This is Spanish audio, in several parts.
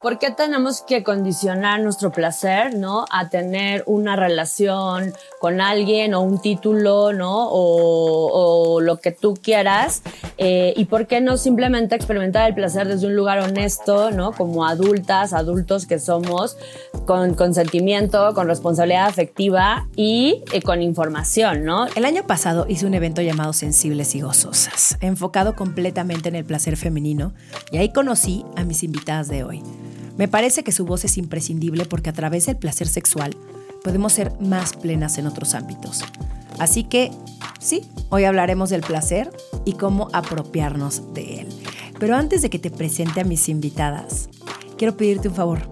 ¿Por qué tenemos que condicionar nuestro placer, no? A tener una relación con alguien o un título, ¿no? O, lo que tú quieras. Eh, ¿Y por qué no simplemente experimentar el placer desde un lugar honesto, ¿no? Como adultas, adultos que somos, con consentimiento, con responsabilidad afectiva y eh, con información, ¿no? El año pasado hice un evento llamado Sensibles y Gozosas, enfocado completamente en el placer femenino, y ahí conocí a mis invitadas de hoy. Me parece que su voz es imprescindible porque a través del placer sexual podemos ser más plenas en otros ámbitos. Así que, sí, hoy hablaremos del placer y cómo apropiarnos de él. Pero antes de que te presente a mis invitadas, quiero pedirte un favor,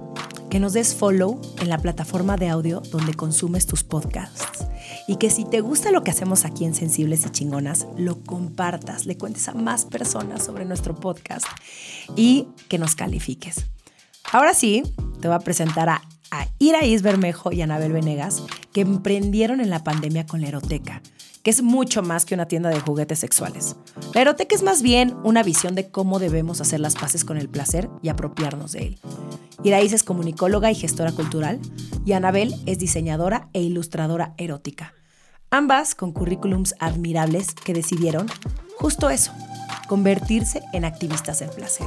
que nos des follow en la plataforma de audio donde consumes tus podcasts. Y que si te gusta lo que hacemos aquí en Sensibles y Chingonas, lo compartas, le cuentes a más personas sobre nuestro podcast y que nos califiques. Ahora sí, te voy a presentar a, Iraís Bermejo y Anabel Venegas, que emprendieron en la pandemia con la eroteca, que es mucho más que una tienda de juguetes sexuales. La eroteca es más bien una visión de cómo debemos hacer las paces con el placer y apropiarnos de él. Iraís es comunicóloga y gestora cultural, y Anabel es diseñadora e ilustradora erótica. Ambas con currículums admirables que decidieron justo eso, convertirse en activistas del placer.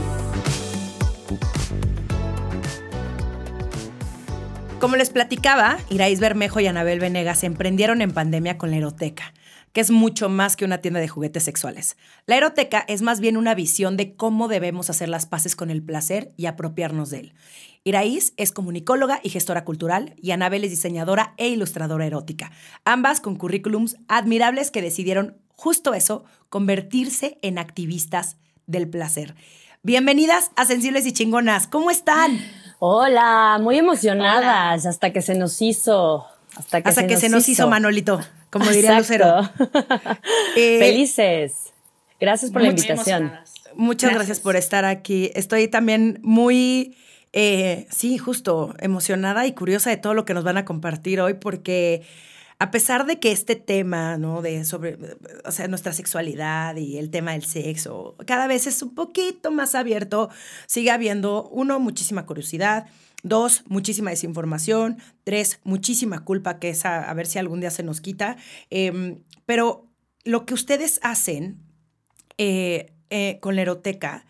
Como les platicaba, Iraís Bermejo y Anabel Venegas se emprendieron en pandemia con la eroteca, que es mucho más que una tienda de juguetes sexuales. La eroteca es más bien una visión de cómo debemos hacer las paces con el placer y apropiarnos de él. Iraís es comunicóloga y gestora cultural y Anabel es diseñadora e ilustradora erótica, ambas con currículums admirables que decidieron justo eso, convertirse en activistas del placer. Bienvenidas a Sensibles y Chingonas, ¿cómo están? Hola, muy emocionadas hasta que se nos hizo. Hasta que, hasta se, que nos se nos hizo. Manolito, como diría Lucero. Eh, Felices. Gracias por la invitación. Muchas gracias. por estar aquí. Estoy también muy, eh, sí, justo emocionada y curiosa de todo lo que nos van a compartir hoy porque a pesar de que este tema, ¿no? De sobre, o sea, nuestra sexualidad y el tema del sexo, cada vez es un poquito más abierto, sigue habiendo, uno, muchísima curiosidad, dos, muchísima desinformación, tres, muchísima culpa, que es a, ver si algún día se nos quita. Em, pero lo que ustedes hacen eh, eh, con la eroteca,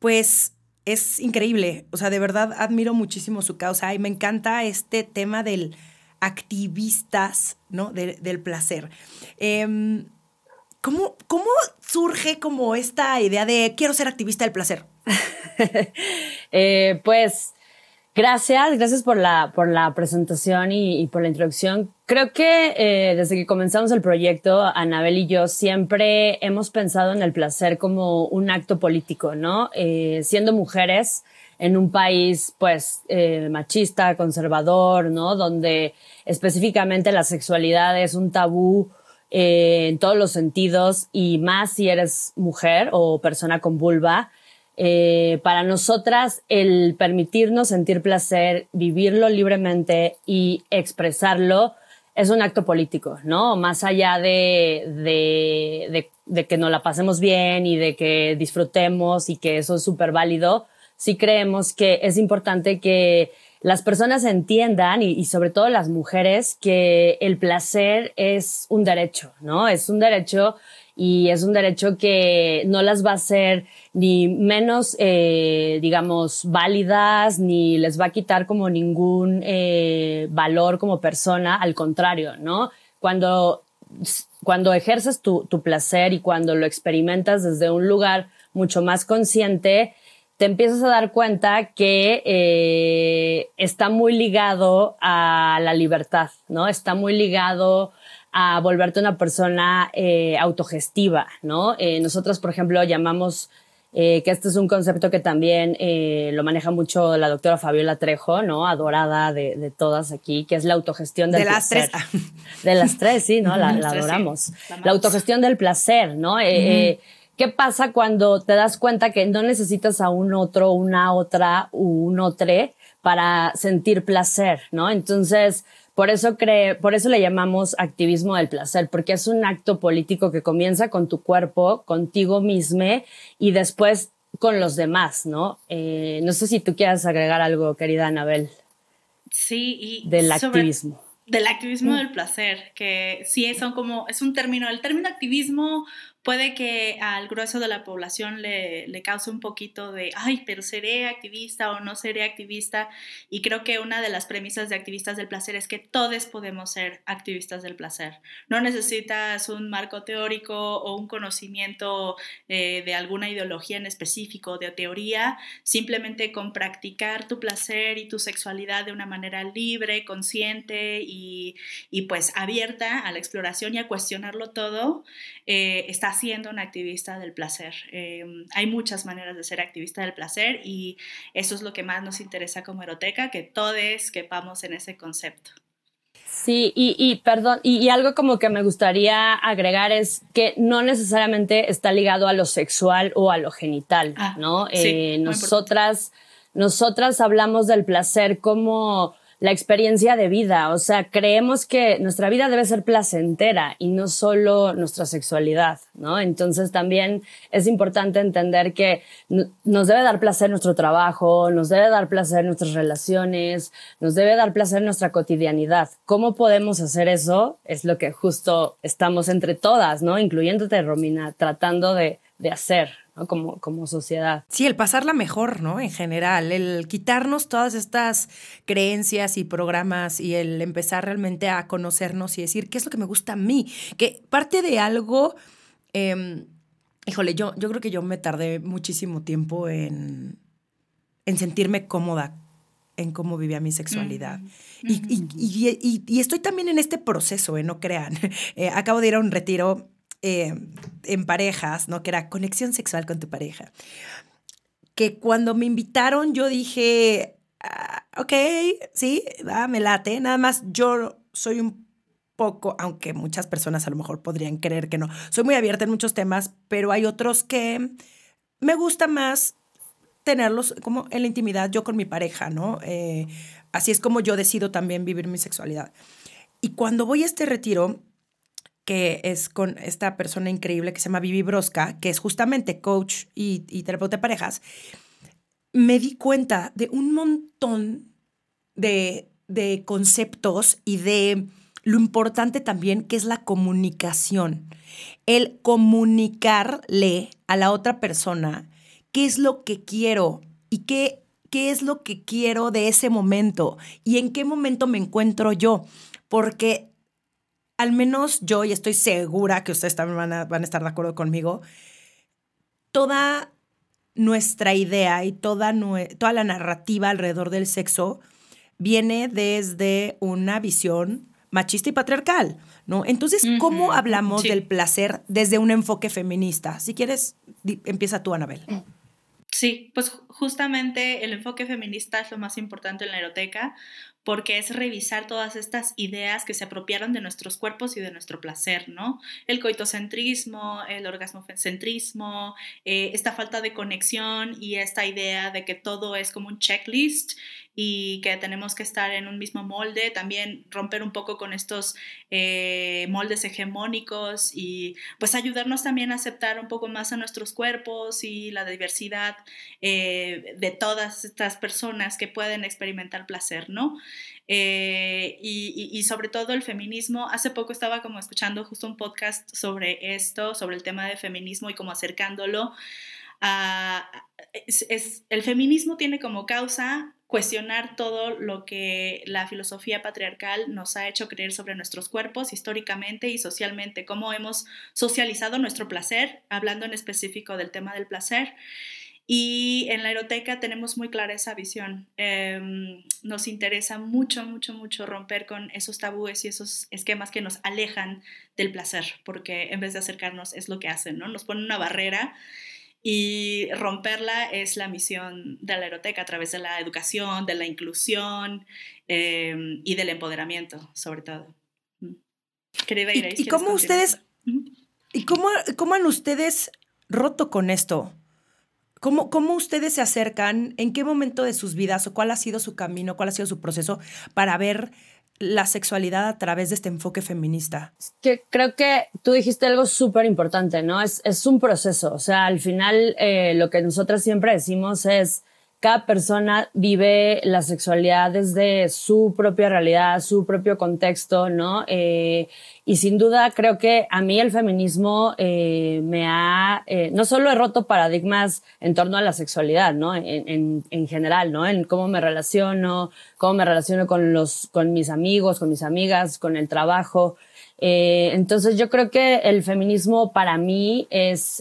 pues es increíble. O sea, de verdad admiro muchísimo su causa y me encanta este tema del activistas ¿no? del placer. Em, ¿cómo, ¿Cómo surge como esta idea de quiero ser activista del placer? Eh, pues gracias, gracias por la, por la presentación y, por la introducción. Creo que eh, desde que comenzamos el proyecto, Anabel y yo siempre hemos pensado en el placer como un acto político, ¿no? Eh, siendo mujeres, en un país pues eh, machista, conservador, ¿no? Donde específicamente la sexualidad es un tabú eh, en todos los sentidos y más si eres mujer o persona con vulva. Eh, para nosotras el permitirnos sentir placer, vivirlo libremente y expresarlo es un acto político, ¿no? Más allá de, de, de, de que nos la pasemos bien y de que disfrutemos y que eso es súper válido, sí creemos que es importante que las personas entiendan y, sobre todo las mujeres que el placer es un derecho, ¿no? Es un derecho y es un derecho que no las va a hacer ni menos, eh, digamos, válidas, ni les va a quitar como ningún eh, valor como persona, al contrario, ¿no? Cuando, cuando ejerces tu, tu placer y cuando lo experimentas desde un lugar mucho más consciente, te empiezas a dar cuenta que eh, está muy ligado a la libertad, ¿no? Está muy ligado a volverte una persona eh, autogestiva, ¿no? Eh, nosotros, por ejemplo, llamamos eh, que este es un concepto que también eh, lo maneja mucho la doctora Fabiola Trejo, ¿no? Adorada de, todas aquí, que es la autogestión del de placer. De las tres. De las tres, sí, ¿no? La, adoramos. La, autogestión del placer, ¿no? Eh, ¿Qué pasa cuando te das cuenta que no necesitas a un otro, una otra, un otro para sentir placer, ¿no? Entonces, por eso, cree, por eso le llamamos activismo del placer, porque es un acto político que comienza con tu cuerpo, contigo mismo y después con los demás, ¿no? Eh, no sé si tú quieras agregar algo, querida Anabel. Sí, y del activismo. Del activismo mm. del placer, que sí son como, es un término, el término activismo puede que al grueso de la población le, le, cause un poquito de, ay, pero seré activista o no seré activista. Y creo que una de las premisas de activistas del placer es que todos podemos ser activistas del placer. No necesitas un marco teórico o un conocimiento eh, de alguna ideología en específico, de teoría, simplemente con practicar tu placer y tu sexualidad de una manera libre, consciente y, y pues abierta a la exploración y a cuestionarlo todo, eh, está siendo un activista del placer. Em, hay muchas maneras de ser activista del placer y eso es lo que más nos interesa como eroteca, que todos quepamos en ese concepto. Sí, y, perdón, y, algo como que me gustaría agregar es que no necesariamente está ligado a lo sexual o a lo genital, ah, ¿no? Eh, nosotras, nosotras hablamos del placer como la experiencia de vida. O sea, creemos que nuestra vida debe ser placentera y no solo nuestra sexualidad, ¿no? Entonces también es importante entender que nos debe dar placer nuestro trabajo, nos debe dar placer nuestras relaciones, nos debe dar placer nuestra cotidianidad. ¿Cómo podemos hacer eso? Es lo que justo estamos entre todas, ¿no? Incluyéndote, Romina, tratando de, de hacer, como, como sociedad. Sí, el pasarla mejor, ¿no? En general, el quitarnos todas estas creencias y programas y el empezar realmente a conocernos y decir qué es lo que me gusta a mí, que parte de algo, em, híjole, yo, yo creo que yo me tardé muchísimo tiempo en, en sentirme cómoda en cómo vivía mi sexualidad. y, estoy también en este proceso, ¿eh? no crean. Eh, acabo de ir a un retiro eh, en parejas, ¿no? Que era conexión sexual con tu pareja. Que cuando me invitaron yo dije, ah, ok, sí, me late. Nada más yo soy un poco, aunque muchas personas a lo mejor podrían creer que no, soy muy abierta en muchos temas, pero hay otros que me gusta más tenerlos como en la intimidad yo con mi pareja, ¿no? Eh, así es como yo decido también vivir mi sexualidad. Y cuando voy a este retiro, que es con esta persona increíble que se llama Vivi Brosca, que es justamente coach y, terapeuta de parejas, me di cuenta de un montón de, de conceptos y de lo importante también que es la comunicación. El comunicarle a la otra persona qué es lo que quiero y qué, qué es lo que quiero de ese momento y en qué momento me encuentro yo. Porque al menos yo, y estoy segura que ustedes también van a, van a estar de acuerdo conmigo, toda nuestra idea y toda, toda la narrativa alrededor del sexo viene desde una visión machista y patriarcal, ¿no? Entonces, ¿cómo hablamos del placer desde un enfoque feminista? Si quieres, empieza tú, Anabel. Sí, pues justamente el enfoque feminista es lo más importante en la eroteca, porque es revisar todas estas ideas que se apropiaron de nuestros cuerpos y de nuestro placer, ¿no? El coitocentrismo, el orgasmocentrismo, eh, esta falta de conexión y esta idea de que todo es como un checklist y que tenemos que estar en un mismo molde, también romper un poco con estos eh, moldes hegemónicos y pues ayudarnos también a aceptar un poco más a nuestros cuerpos y la diversidad eh, de todas estas personas que pueden experimentar placer, ¿no? Eh, y, sobre todo el feminismo. Hace poco estaba como escuchando justo un podcast sobre esto, sobre el tema de feminismo y como acercándolo. A, es, el feminismo tiene como causa cuestionar todo lo que la filosofía patriarcal nos ha hecho creer sobre nuestros cuerpos históricamente y socialmente, cómo hemos socializado nuestro placer, hablando en específico del tema del placer. Y en la eroteca tenemos muy clara esa visión. Em, nos interesa mucho, mucho, mucho romper con esos tabúes y esos esquemas que nos alejan del placer, porque en vez de acercarnos es lo que hacen, ¿no? Nos ponen una barrera y romperla es la misión de la eroteca a través de la educación, de la inclusión eh, y del empoderamiento, sobre todo. Querida ¿Y, cómo ustedes, y cómo, cómo han ustedes roto con esto? ¿Cómo, ¿Cómo ustedes se acercan? ¿En qué momento de sus vidas o cuál ha sido su camino, cuál ha sido su proceso para ver la sexualidad a través de este enfoque feminista? Creo que tú dijiste algo súper importante, ¿no? Es, es, un proceso. O sea, al final eh, lo que nosotras siempre decimos es cada persona vive la sexualidad desde su propia realidad, su propio contexto, ¿no? Eh, y sin duda creo que a mí el feminismo eh, me ha, eh, no solo he roto paradigmas en torno a la sexualidad, ¿no? En, en, en, general, ¿no? En cómo me relaciono, cómo me relaciono con los, con mis amigos, con mis amigas, con el trabajo. Eh, entonces yo creo que el feminismo para mí es,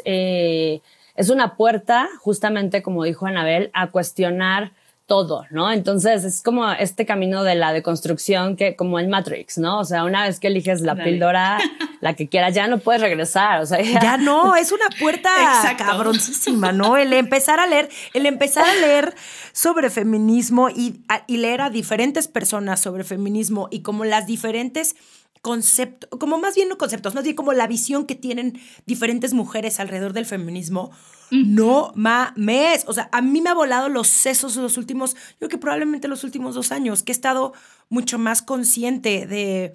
es una puerta, justamente como dijo Anabel, a cuestionar todo, ¿no? Entonces es como este camino de la deconstrucción que como en Matrix, ¿no? O sea, una vez que eliges la píldora, la que quieras, ya no puedes regresar, o sea, ya, no, es una puerta cabroncísima, ¿no? El empezar a leer, el empezar a leer sobre feminismo y, y leer a diferentes personas sobre feminismo y como las diferentes conceptos, como más bien no conceptos, más bien como la visión que tienen diferentes mujeres alrededor del feminismo. No mames. O sea, a mí me ha volado los sesos los últimos, yo creo que probablemente los últimos dos años, que he estado mucho más consciente de,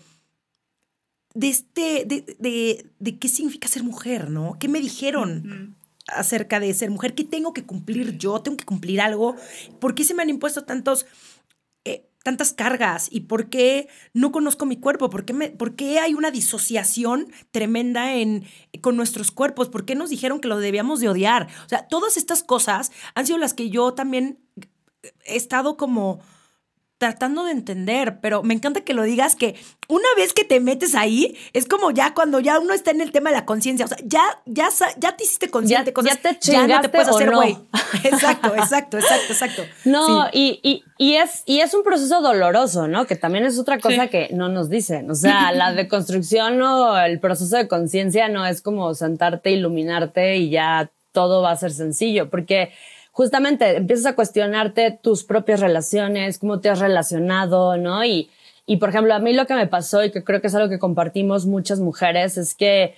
de este, de, de, qué significa ser mujer, ¿no? ¿Qué me dijeron? acerca de ser mujer, ¿qué tengo que cumplir yo? ¿Tengo que cumplir algo? ¿Por qué se me han impuesto tantos tantas cargas y por qué no conozco mi cuerpo, por qué, por qué hay una disociación tremenda en, con nuestros cuerpos, por qué nos dijeron que lo debíamos de odiar. O sea, todas estas cosas han sido las que yo también he estado como tratando de entender, pero me encanta que lo digas que una vez que te metes ahí, es como ya cuando ya uno está en el tema de la conciencia, o sea, ya, ya, ya te hiciste consciente ya, ya te ya no te puedes hacer güey. Exacto, exacto, exacto, exacto. No, y, y, y, es, y es un proceso doloroso, ¿no? Que también es otra cosa que no nos dicen. O sea, la deconstrucción o el proceso de conciencia no es como sentarte, iluminarte y ya todo va a ser sencillo, porque justamente empiezas a cuestionarte tus propias relaciones, cómo te has relacionado, ¿no? Y, y por ejemplo, a mí lo que me pasó y que creo que es algo que compartimos muchas mujeres es que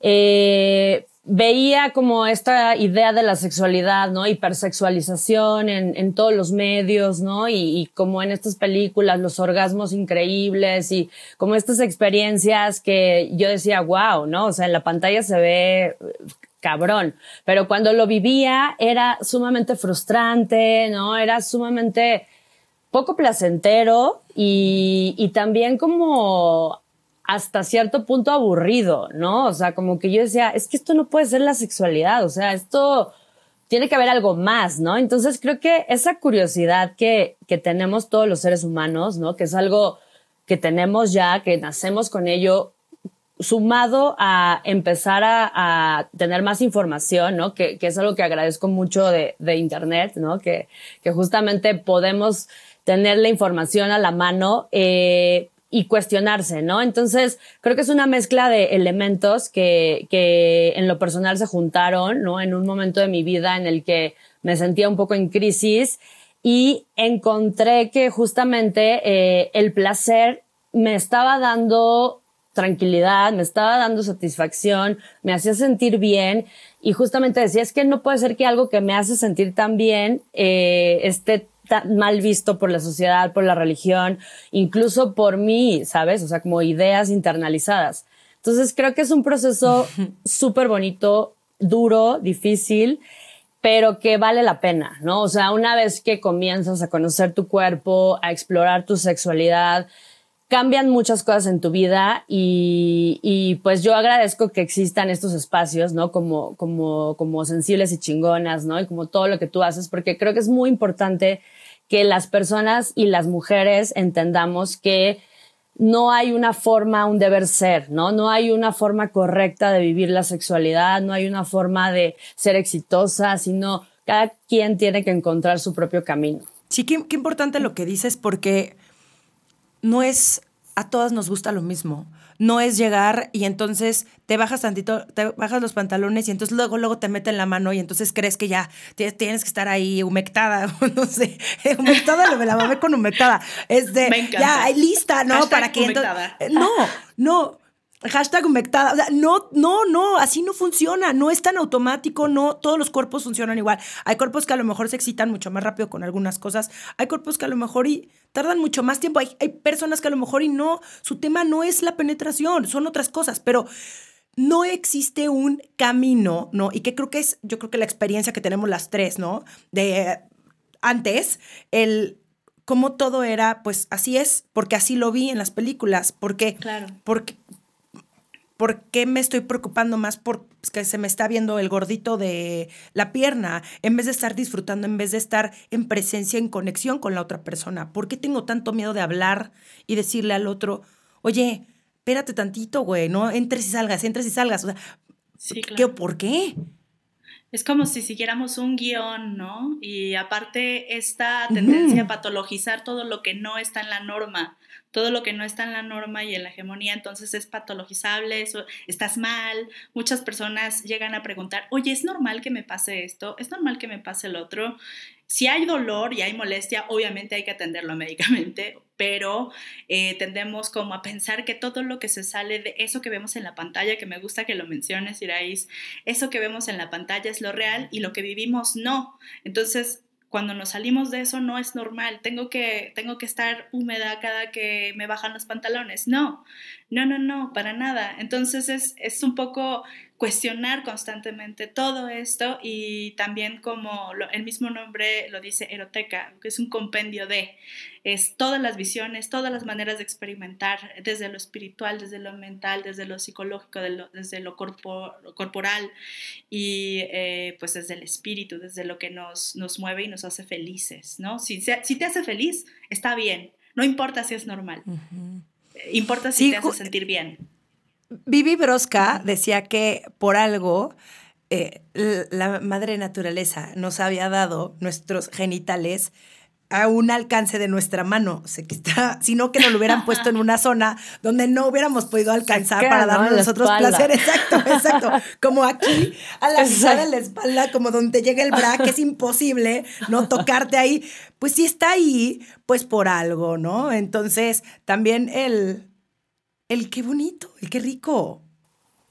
eh, veía como esta idea de la sexualidad, ¿no? Hipersexualización en, en todos los medios, ¿no? Y, y, como en estas películas, los orgasmos increíbles y como estas experiencias que yo decía, wow, ¿no? O sea, en la pantalla se ve cabrón. Pero cuando lo vivía era sumamente frustrante, ¿no? Era sumamente poco placentero y, también como hasta cierto punto aburrido, ¿no? O sea, como que yo decía, es que esto no puede ser la sexualidad, o sea, esto tiene que haber algo más, ¿no? Entonces creo que esa curiosidad que, que tenemos todos los seres humanos, ¿no? Que es algo que tenemos ya, que nacemos con ello, sumado a empezar a, tener más información, ¿no? Que, es algo que agradezco mucho de, Internet, ¿no? Que, que, justamente podemos tener la información a la mano eh, y cuestionarse, ¿no? Entonces, creo que es una mezcla de elementos que, que en lo personal se juntaron, ¿no? En un momento de mi vida en el que me sentía un poco en crisis y encontré que justamente eh, el placer me estaba dando tranquilidad, me estaba dando satisfacción, me hacía sentir bien y justamente decía, es que no puede ser que algo que me hace sentir tan bien eh, esté tan mal visto por la sociedad, por la religión, incluso por mí, ¿sabes? O sea, como ideas internalizadas. Entonces creo que es un proceso súper bonito, duro, difícil, pero que vale la pena, ¿no? O sea, una vez que comienzas a conocer tu cuerpo, a explorar tu sexualidad, cambian muchas cosas en tu vida y, pues yo agradezco que existan estos espacios, ¿no? Como, como, como sensibles y chingonas, ¿no? Y como todo lo que tú haces, porque creo que es muy importante que las personas y las mujeres entendamos que no hay una forma, un deber ser, ¿no? No hay una forma correcta de vivir la sexualidad, no hay una forma de ser exitosa, sino cada quien tiene que encontrar su propio camino. Sí, qué importante lo que dices porque no es a todas nos gusta lo mismo. No es llegar y entonces te bajas tantito, te bajas los pantalones y entonces luego, luego te meten la mano y entonces crees que ya tienes que estar ahí humectada, no sé, humectada, me la mamé con humectada. Es de, Me ya, lista, ¿no? Para que humectada. no, no, Hashtag humectada. O sea, no, no, no, así no funciona. No es tan automático, no todos los cuerpos funcionan igual. Hay cuerpos que a lo mejor se excitan mucho más rápido con algunas cosas. Hay cuerpos que a lo mejor y tardan mucho más tiempo. Hay, hay personas que a lo mejor y no, su tema no es la penetración, son otras cosas, pero no existe un camino, ¿no? Y que creo que es, yo creo que la experiencia que tenemos las tres, ¿no? De antes, el cómo todo era, pues así es, porque así lo vi en las películas, porque, Claro. porque, ¿por qué me estoy preocupando más por pues, que se me está viendo el gordito de la pierna en vez de estar disfrutando, en vez de estar en presencia, en conexión con la otra persona? ¿Por qué tengo tanto miedo de hablar y decirle al otro, oye, espérate tantito, güey, no entres y salgas, entres y salgas? O sea, Sí, ¿qué, claro. ¿por qué? Es como si siguiéramos un guion, ¿no? Y aparte esta tendencia a patologizar todo lo que no está en la norma, todo lo que no está en la norma y en la hegemonía, entonces es patologizable, eso, estás mal. Muchas personas llegan a preguntar, oye, ¿es normal que me pase esto? ¿Es normal que me pase el otro? Si hay dolor y hay molestia, obviamente hay que atenderlo médicamente, pero eh, tendemos como a pensar que todo lo que se sale de eso que vemos en la pantalla, que me gusta que lo menciones, Irais, eso que vemos en la pantalla es lo real y lo que vivimos no. Entonces, cuando nos salimos de eso no es normal, tengo que, tengo que estar húmeda cada que me bajan los pantalones. No, no, no, no, para nada. Entonces es, es un poco cuestionar constantemente todo esto y también como lo, el mismo nombre lo dice Eroteca, que es un compendio de, es todas las visiones, todas las maneras de experimentar, desde lo espiritual, desde lo mental, desde lo psicológico, de lo, desde lo, corpo, lo, corporal y eh, pues desde el espíritu, desde lo que nos, nos mueve y nos hace felices, ¿no? Si, si te hace feliz, está bien, no importa si es normal, uh -huh. importa si sí, te hace sentir bien. Vivi Brosca decía que por algo eh, la madre naturaleza nos había dado nuestros genitales a un alcance de nuestra mano, sino que nos lo hubieran puesto en una zona donde no hubiéramos podido alcanzar queda, para darnos ¿no? nosotros placer. Exacto, exacto. Como aquí, a la mitad de la espalda, como donde llega el bra, que es imposible no tocarte ahí. Pues si está ahí, pues por algo, ¿no? Entonces, también el, el qué bonito, el qué rico.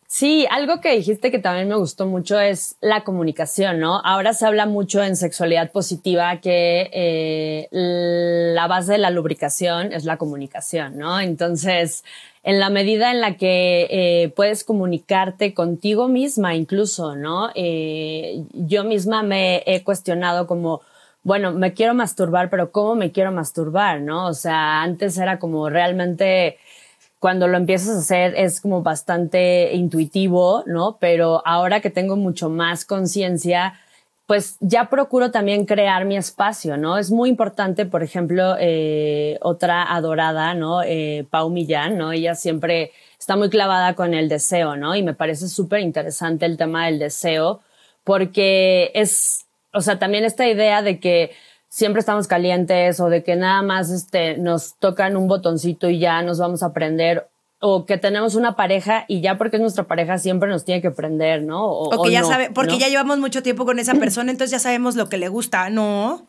Sí, algo que dijiste que también me gustó mucho es la comunicación, ¿no? Ahora se habla mucho en sexualidad positiva que eh, la base de la lubricación es la comunicación, ¿no? Entonces, en la medida en la que eh, puedes comunicarte contigo misma incluso, ¿no? Eh, yo misma me he cuestionado como, bueno, me quiero masturbar, pero ¿cómo me quiero masturbar, no? O sea, antes era como realmente cuando lo empiezas a hacer es como bastante intuitivo, ¿no? Pero ahora que tengo mucho más conciencia, pues ya procuro también crear mi espacio, ¿no? Es muy importante, por ejemplo, eh, otra adorada, ¿no? Eh, Pau Millán, ¿no? Ella siempre está muy clavada con el deseo, ¿no? Y me parece súper interesante el tema del deseo, porque es, o sea, también esta idea de que siempre estamos calientes o de que nada más este, nos tocan un botoncito y ya nos vamos a prender o que tenemos una pareja y ya porque es nuestra pareja siempre nos tiene que prender, ¿no? O, o que ya no, sabe, porque ¿no? ya llevamos mucho tiempo con esa persona, entonces ya sabemos lo que le gusta, ¿no?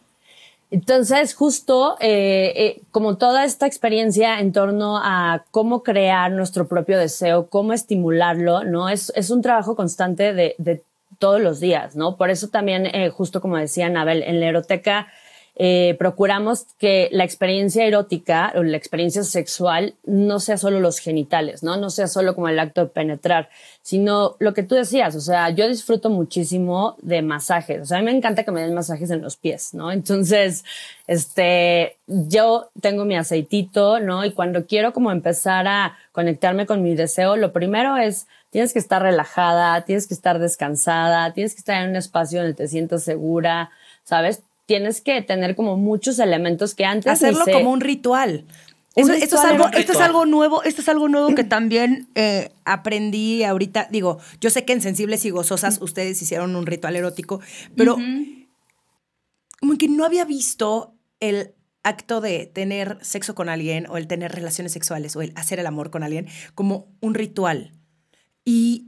Entonces, justo eh, eh, como toda esta experiencia en torno a cómo crear nuestro propio deseo, cómo estimularlo, ¿no? Es, es un trabajo constante de, de todos los días, ¿no? Por eso también, eh, justo como decía Anabel, en la eroteca eh, procuramos que la experiencia erótica o la experiencia sexual no sea solo los genitales, ¿no? No sea solo como el acto de penetrar, sino lo que tú decías, o sea, yo disfruto muchísimo de masajes, o sea, a mí me encanta que me den masajes en los pies, ¿no? Entonces, este, yo tengo mi aceitito, ¿no? Y cuando quiero como empezar a conectarme con mi deseo, lo primero es, tienes que estar relajada, tienes que estar descansada, tienes que estar en un espacio donde te sientas segura, ¿sabes? Tienes que tener como muchos elementos que antes hacerlo como un ritual. Eso, esto, es algo, esto es algo nuevo, esto es algo nuevo que también eh, aprendí ahorita. Digo, yo sé que en Sensibles y Gozosas ustedes hicieron un ritual erótico, pero Ujú. como que no había visto el acto de tener sexo con alguien o el tener relaciones sexuales o el hacer el amor con alguien como un ritual. Y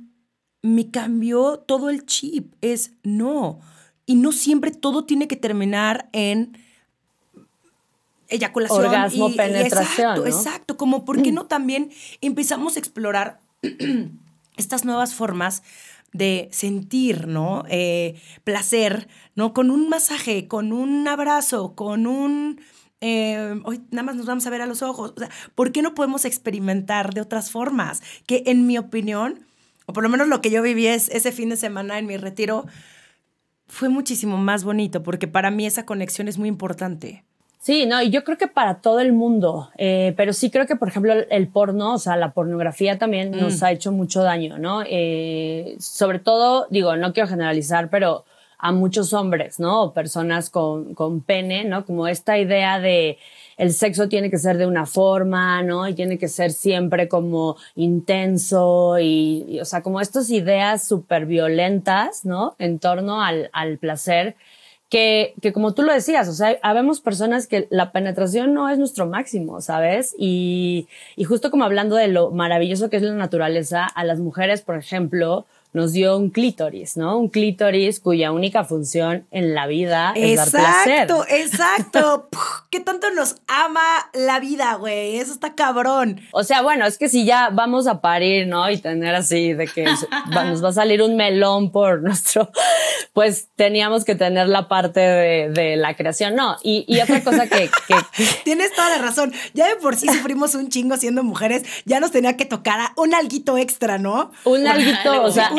me cambió todo el chip. Es no. Y no siempre todo tiene que terminar en eyaculación. Orgasmo, penetración. Exacto, exacto. Como, ¿por qué no también empezamos a explorar estas nuevas formas de sentir, ¿no? Eh, placer, ¿no? Con un masaje, con un abrazo, con un... Eh, hoy nada más nos vamos a ver a los ojos. O sea, ¿por qué no podemos experimentar de otras formas? Que en mi opinión, o por lo menos lo que yo viví es, ese fin de semana en mi retiro, fue muchísimo más bonito, porque para mí esa conexión es muy importante. Sí, no, y yo creo que para todo el mundo, eh, pero sí creo que, por ejemplo, el, porno, o sea, la pornografía también nos mm. ha hecho mucho daño, ¿no? Eh, sobre todo, digo, no quiero generalizar, pero a muchos hombres, ¿no? O personas con, con pene, ¿no? Como esta idea de el sexo tiene que ser de una forma, ¿no? Y tiene que ser siempre como intenso y, o sea, como estas ideas súper violentas, ¿no? En torno al, al placer que, que como tú lo decías, o sea, habemos personas que la penetración no es nuestro máximo, ¿sabes? Y, y justo como hablando de lo maravilloso que es la naturaleza, a las mujeres, por ejemplo, nos dio un clítoris, ¿no? Un clítoris cuya única función en la vida es dar placer. Exacto, exacto. ¿Qué tanto nos ama la vida, güey? Eso está cabrón. O sea, bueno, es que si ya vamos a parir, ¿no? Y tener así de que nos va a salir un melón por nuestro, pues teníamos que tener la parte de, la creación. No, y, otra cosa que, Tienes toda la razón. Ya de por sí sufrimos un chingo siendo mujeres, ya nos tenía que tocar a un alguito extra, ¿no? Un alguito, o sea,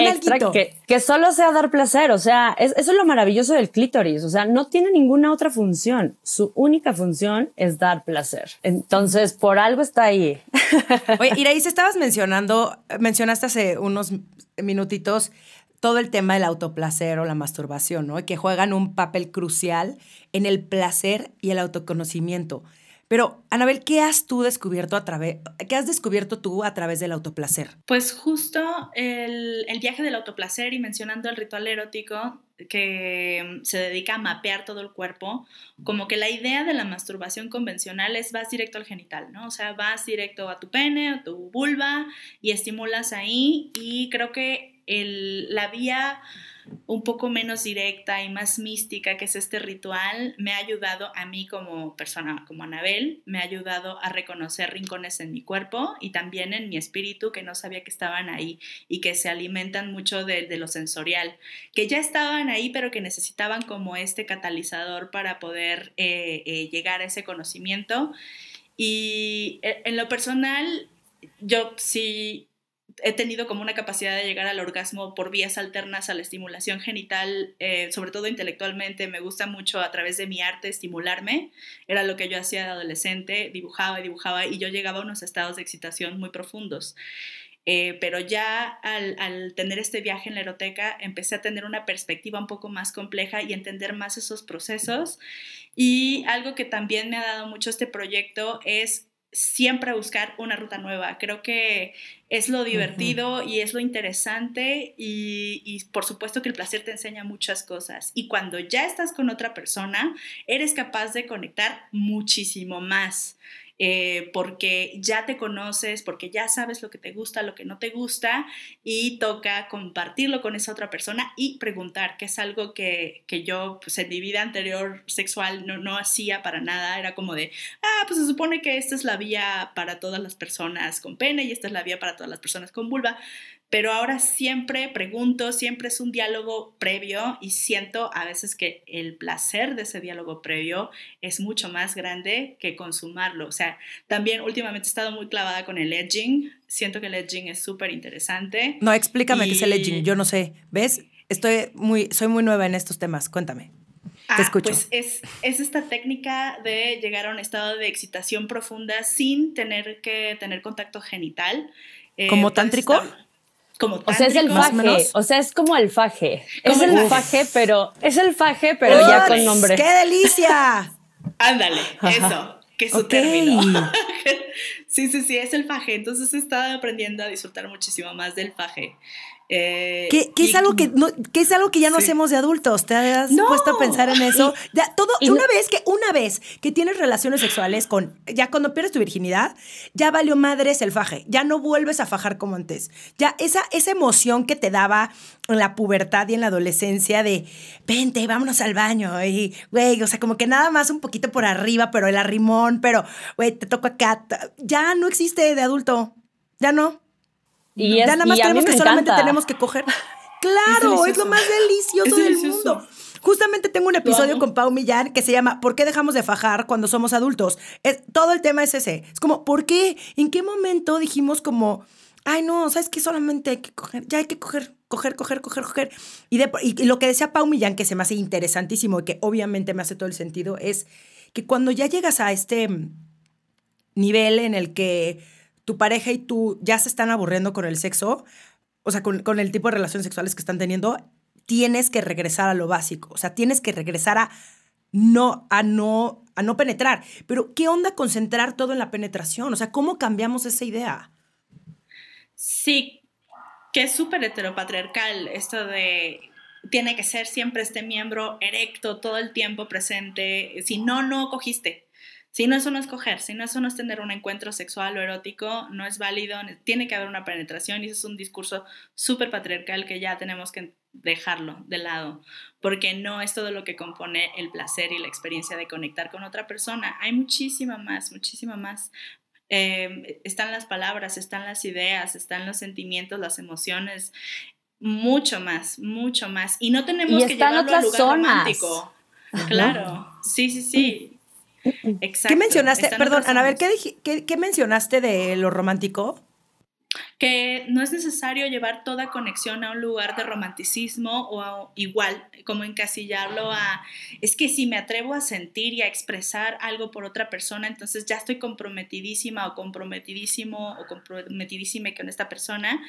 que, que, solo sea dar placer. O sea, eso es lo maravilloso del clítoris. O sea, no tiene ninguna otra función. Su única función es dar placer. Entonces, por algo está ahí. Oye, Iraís, estabas mencionando, mencionaste hace unos minutitos todo el tema del autoplacer o la masturbación, ¿no? Que juegan un papel crucial en el placer y el autoconocimiento. Pero, Anabel, ¿qué has tú descubierto a través, qué has descubierto tú a través del autoplacer? Pues justo el, el viaje del autoplacer y mencionando el ritual erótico que se dedica a mapear todo el cuerpo, como que la idea de la masturbación convencional es vas directo al genital, ¿no? O sea, vas directo a tu pene, a tu vulva y estimulas ahí y creo que el, la vía un poco menos directa y más mística que es este ritual, me ha ayudado a mí como persona, como Anabel, me ha ayudado a reconocer rincones en mi cuerpo y también en mi espíritu que no sabía que estaban ahí y que se alimentan mucho de, lo sensorial, que ya estaban ahí pero que necesitaban como este catalizador para poder eh, eh, llegar a ese conocimiento. Y eh, en lo personal, yo sí he tenido como una capacidad de llegar al orgasmo por vías alternas a la estimulación genital, eh, sobre todo intelectualmente. Me gusta mucho a través de mi arte estimularme. Era lo que yo hacía de adolescente, dibujaba y dibujaba y yo llegaba a unos estados de excitación muy profundos. Eh, pero ya al, al, tener este viaje en la eroteca empecé a tener una perspectiva un poco más compleja y entender más esos procesos. Y algo que también me ha dado mucho este proyecto es siempre buscar una ruta nueva. Creo que es lo divertido y es lo interesante y, y, por supuesto que el placer te enseña muchas cosas. Y cuando ya estás con otra persona, eres capaz de conectar muchísimo más. Eh, porque ya te conoces, porque ya sabes lo que te gusta, lo que no te gusta y toca compartirlo con esa otra persona y preguntar, que es algo que, que yo pues, en mi vida anterior sexual no, no hacía para nada, era como de, ah, pues se supone que esta es la vía para todas las personas con pene y esta es la vía para todas las personas con vulva, pero ahora siempre pregunto, siempre es un diálogo previo y siento a veces que el placer de ese diálogo previo es mucho más grande que consumarlo. O sea, también últimamente he estado muy clavada con el edging, siento que el edging es súper interesante. No, explícame qué es el edging, yo no sé, ¿ves? Estoy muy, soy muy nueva en estos temas, cuéntame. Te ah, escucho. Pues es, es, esta técnica de llegar a un estado de excitación profunda sin tener que tener contacto genital. ¿Como eh, tántrico? Como o sea, es el faje, o sea, es como el faje. Es el faje, pero es el faje, pero ya con nombre. ¡Qué delicia! Ándale, eso, que es su término. sí, sí, sí, es el faje. Entonces he estado aprendiendo a disfrutar muchísimo más del faje. Eh, que, es algo que, no, que es algo que ya no hacemos de adultos. ¿Te has puesto a pensar en eso? ya, todo, una vez que, una vez que tienes relaciones sexuales con, ya cuando pierdes tu virginidad, ya valió madres el faje. Ya no vuelves a fajar como antes. Ya esa, esa emoción que te daba en la pubertad y en la adolescencia de vente, vámonos al baño. Y, güey, o sea, como que nada más un poquito por arriba, pero el arrimón, pero, güey, te toco acá. Ya no existe de adulto. Ya no. Y ya nada más tenemos que solamente tenemos que coger. Claro, es, lo más delicioso del mundo. Justamente tengo un episodio con Pau Millán que se llama ¿Por qué dejamos de fajar cuando somos adultos? todo el tema es ese. Es como, ¿por qué? ¿En qué momento dijimos como, ay no, sabes que solamente hay que coger, ya hay que coger, coger, coger, coger, coger? Y, y lo que decía Pau Millán, que se me hace interesantísimo y que obviamente me hace todo el sentido, es que cuando ya llegas a este nivel en el que tu pareja y tú ya se están aburriendo con el sexo, o sea, con, el tipo de relaciones sexuales que están teniendo, tienes que regresar a lo básico. O sea, tienes que regresar a no, a no, a no penetrar. Pero, ¿qué onda concentrar todo en la penetración? O sea, ¿cómo cambiamos esa idea? Sí, que es súper heteropatriarcal esto de tiene que ser siempre este miembro erecto todo el tiempo presente. Si no, no cogiste. Si no, eso no es coger, si no, eso no es tener un encuentro sexual o erótico, no es válido, tiene que haber una penetración y eso es un discurso súper patriarcal que ya tenemos que dejarlo de lado, porque no es todo lo que compone el placer y la experiencia de conectar con otra persona. Hay muchísima más, muchísima más. Em, están las palabras, están las ideas, están los sentimientos, las emociones, mucho más, mucho más. Y no tenemos que llevarlo al lugar romántico. Claro, sí, sí, sí. Exacto. ¿Qué mencionaste? Perdón, Ana, a ver, ¿qué, qué, mencionaste de lo romántico? Que no es necesario llevar toda conexión a un lugar de romanticismo o igual, como encasillarlo a, es que si me atrevo a sentir y a expresar algo por otra persona, entonces ya estoy comprometidísima o comprometidísimo o comprometidísima con esta persona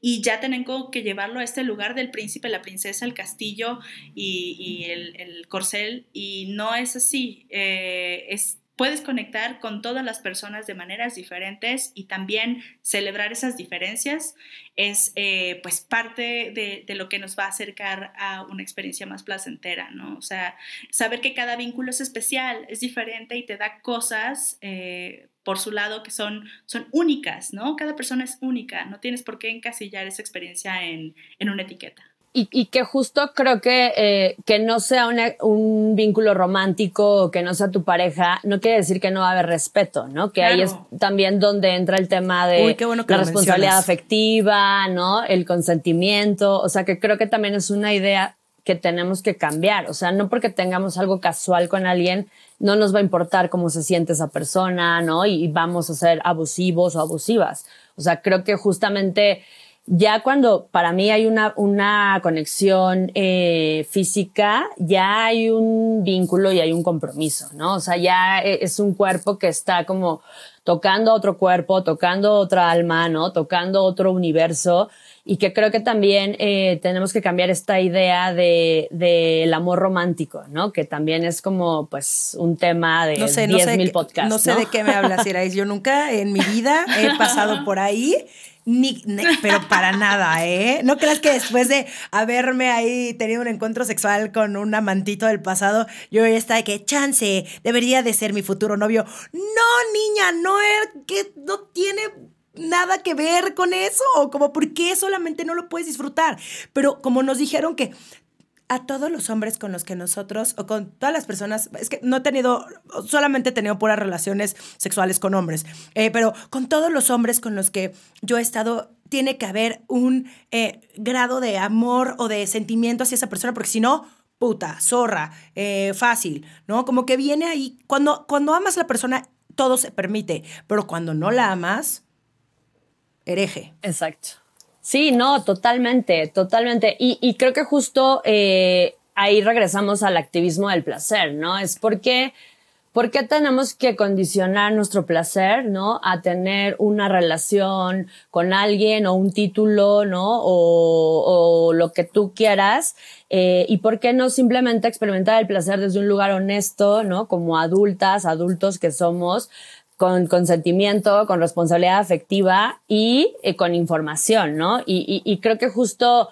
y ya tengo que llevarlo a este lugar del príncipe, la princesa, el castillo y, el, corcel y no es así, eh, es puedes conectar con todas las personas de maneras diferentes y también celebrar esas diferencias es eh, pues parte de, lo que nos va a acercar a una experiencia más placentera, ¿no? O sea, saber que cada vínculo es especial, es diferente y te da cosas eh, por su lado que son, son únicas, ¿no? Cada persona es única, no tienes por qué encasillar esa experiencia en una etiqueta. Y, que justo creo que eh, que no sea un vínculo romántico o que no sea tu pareja, no quiere decir que no va a haber respeto, ¿no? Que ahí es también donde entra el tema de la responsabilidad afectiva, ¿no? El consentimiento, o sea que creo que también es una idea que tenemos que cambiar, o sea, no porque tengamos algo casual con alguien, no nos va a importar cómo se siente esa persona, ¿no? Y, y vamos a ser abusivos o abusivas. O sea, creo que justamente ya cuando para mí hay una, una conexión eh, física, ya hay un vínculo y hay un compromiso, ¿no? O sea, ya e, es un cuerpo que está como tocando otro cuerpo, tocando otra alma, ¿no? Tocando otro universo y que creo que también eh, tenemos que cambiar esta idea de del amor romántico, ¿no? Que también es como pues un tema de no sé, 10 mil podcasts. No sé de qué me hablas, Irais. Yo nunca en mi vida he pasado por ahí ni, pero para nada, ¿eh? No creas que después de haberme ahí tenido un encuentro sexual con un amantito del pasado, yo ya está de que chance, debería de ser mi futuro novio. No, niña, no es que no tiene nada que ver con eso, como por qué solamente no lo puedes disfrutar. Pero como nos dijeron que a todos los hombres con los que nosotros, o con todas las personas, es que no he tenido, solamente he tenido puras relaciones sexuales con hombres, eh, pero con todos los hombres con los que yo he estado, tiene que haber un eh, grado de amor o de sentimiento hacia esa persona, porque si no, puta, zorra, eh, fácil, ¿no? Como que viene ahí, cuando, cuando amas a la persona, todo se permite, pero cuando no la amas, hereje. Exacto. Sí, no, totalmente, totalmente. Y, y creo que justo eh, ahí regresamos al activismo del placer, ¿no? Es porque, ¿por qué tenemos que condicionar nuestro placer, ¿no? A tener una relación con alguien o un título, ¿no? O, o lo que tú quieras. Eh, y por qué no simplemente experimentar el placer desde un lugar honesto, ¿no? Como adultas, adultos que somos, con consentimiento, con responsabilidad afectiva y eh, con información, ¿no? Y, creo que justo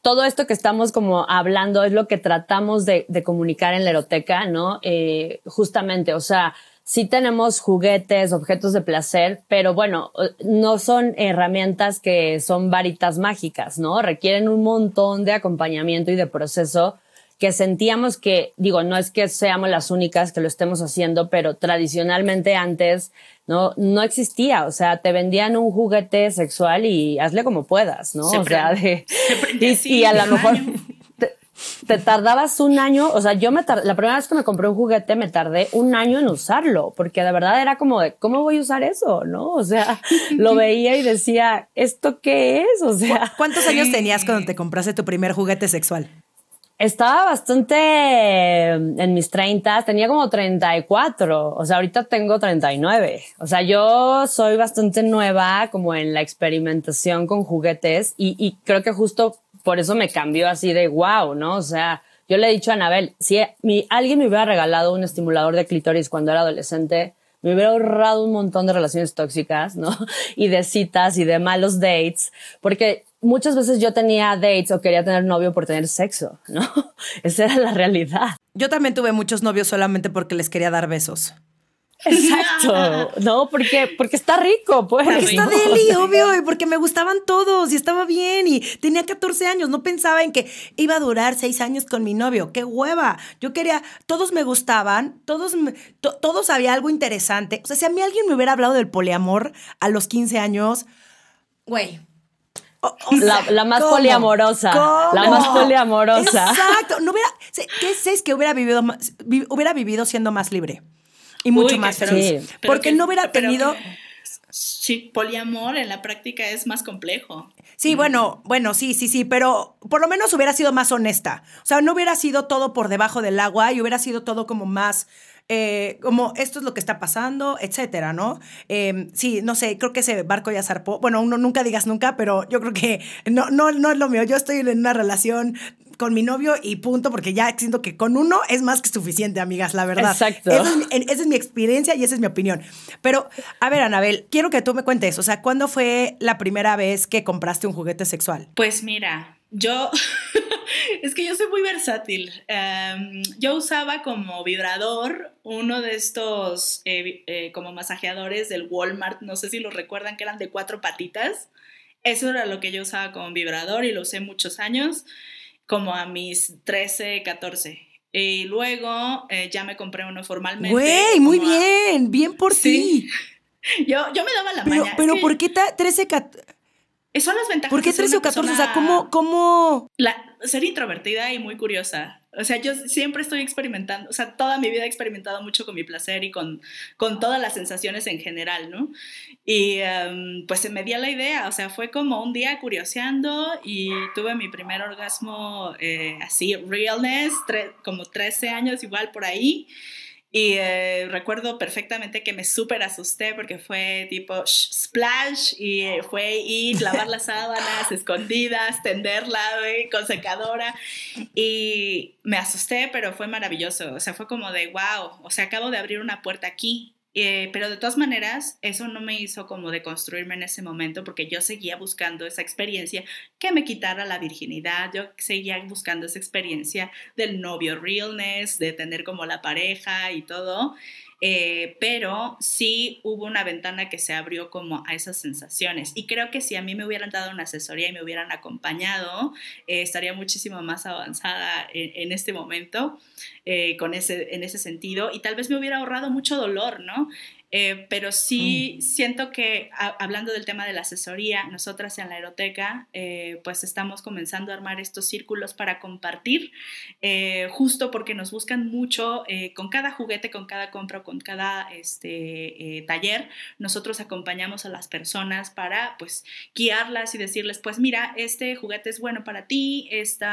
todo esto que estamos como hablando es lo que tratamos de, comunicar en la eroteca, ¿no? Eh, justamente, o sea, sí tenemos juguetes, objetos de placer, pero bueno, no son herramientas que son varitas mágicas, ¿no? Requieren un montón de acompañamiento y de proceso que sentíamos que, digo, no es que seamos las únicas que lo estemos haciendo, pero tradicionalmente antes no, no existía. O sea, te vendían un juguete sexual y hazle como puedas, ¿no? o sea, de, y, a lo mejor te, tardabas un año. O sea, yo me la primera vez que me compré un juguete me tardé un año en usarlo, porque de verdad era como de, ¿cómo voy a usar eso? ¿No? O sea, lo veía y decía, ¿esto qué es? O sea. ¿Cuántos años tenías cuando te compraste tu primer juguete sexual? Estaba bastante en mis 30, tenía como 34, o sea, ahorita tengo 39. O sea, yo soy bastante nueva como en la experimentación con juguetes y, creo que justo por eso me cambió así de wow, ¿no? O sea, yo le he dicho a Anabel, si alguien me hubiera regalado un estimulador de clítoris cuando era adolescente, me hubiera ahorrado un montón de relaciones tóxicas, ¿no? Y de citas y de malos dates, porque muchas veces yo tenía dates o quería tener novio por tener sexo, ¿no? Esa era la realidad. Yo también tuve muchos novios solamente porque les quería dar besos. Exacto, no, porque, porque está rico, pues. Porque está deli, obvio, y porque me gustaban todos y estaba bien y tenía 14 años, no pensaba en que iba a durar 6 años con mi novio, qué hueva. Yo quería, todos me gustaban, todos, todos había algo interesante. O sea, si a mí alguien me hubiera hablado del poliamor a los 15 años, güey, la, más poliamorosa. La más poliamorosa. Exacto. No hubiera, ¿Qué es que hubiera vivido, hubiera vivido siendo más libre? Y mucho más feliz. porque no hubiera tenido... Sí, poliamor en la práctica es más complejo. Sí, bueno, bueno, sí, sí, sí, pero por lo menos hubiera sido más honesta. O sea, no hubiera sido todo por debajo del agua y hubiera sido todo como más eh, como esto es lo que está pasando, etcétera, ¿no? Em, sí, no sé, creo que ese barco ya zarpó. Bueno, uno nunca digas nunca, pero yo creo que no, no, no es lo mío. Yo estoy en una relación con mi novio y punto, porque ya siento que con uno es más que suficiente, amigas, la verdad. Exacto. Esa es, mi experiencia y esa es mi opinión. Pero, a ver, Anabel, quiero que tú me cuentes, o sea, ¿cuándo fue la primera vez que compraste un juguete sexual? Pues mira, yo, es que yo soy muy versátil. Em, yo usaba como vibrador uno de estos eh, eh, como masajeadores del Walmart, no sé si lo recuerdan, que eran de cuatro patitas. Eso era lo que yo usaba como vibrador y lo usé muchos años, como a mis 13, 14. Y luego eh, ya me compré uno formalmente. Güey, muy bien, bien por ti. Yo, yo me daba la pero, maña. Pero ¿por qué 13, 14? Son las ventajas. ¿Por qué 13 o 14? O sea, ¿cómo, cómo... La, ser introvertida y muy curiosa. O sea, yo siempre estoy experimentando, o sea, toda mi vida he experimentado mucho con mi placer y con, con todas las sensaciones en general, ¿no? Y em, pues se me dio la idea, o sea, fue como un día curioseando y tuve mi primer orgasmo eh, así, realness, como 13 años igual por ahí. Y eh, recuerdo perfectamente que me súper asusté porque fue tipo splash y eh, fue ir, lavar las sábanas escondidas, tenderla con secadora. Y me asusté, pero fue maravilloso. O sea, fue como de wow, o sea, acabo de abrir una puerta aquí eh, pero de todas maneras, eso no me hizo como de construirme en ese momento porque yo seguía buscando esa experiencia que me quitara la virginidad, yo seguía buscando esa experiencia del novio realness, de tener como la pareja y todo. Eh, pero sí hubo una ventana que se abrió como a esas sensaciones. Y creo que si a mí me hubieran dado una asesoría y me hubieran acompañado, eh, estaría muchísimo más avanzada en, este momento eh, con ese, en ese sentido y tal vez me hubiera ahorrado mucho dolor, ¿no? Eh, pero sí mm. siento que hablando del tema de la asesoría, nosotras en la aeroteca eh, pues estamos comenzando a armar estos círculos para compartir, eh, justo porque nos buscan mucho con cada juguete, con cada compra, con cada este, taller, nosotros acompañamos a las personas para pues guiarlas y decirles pues mira, este juguete es bueno para ti, este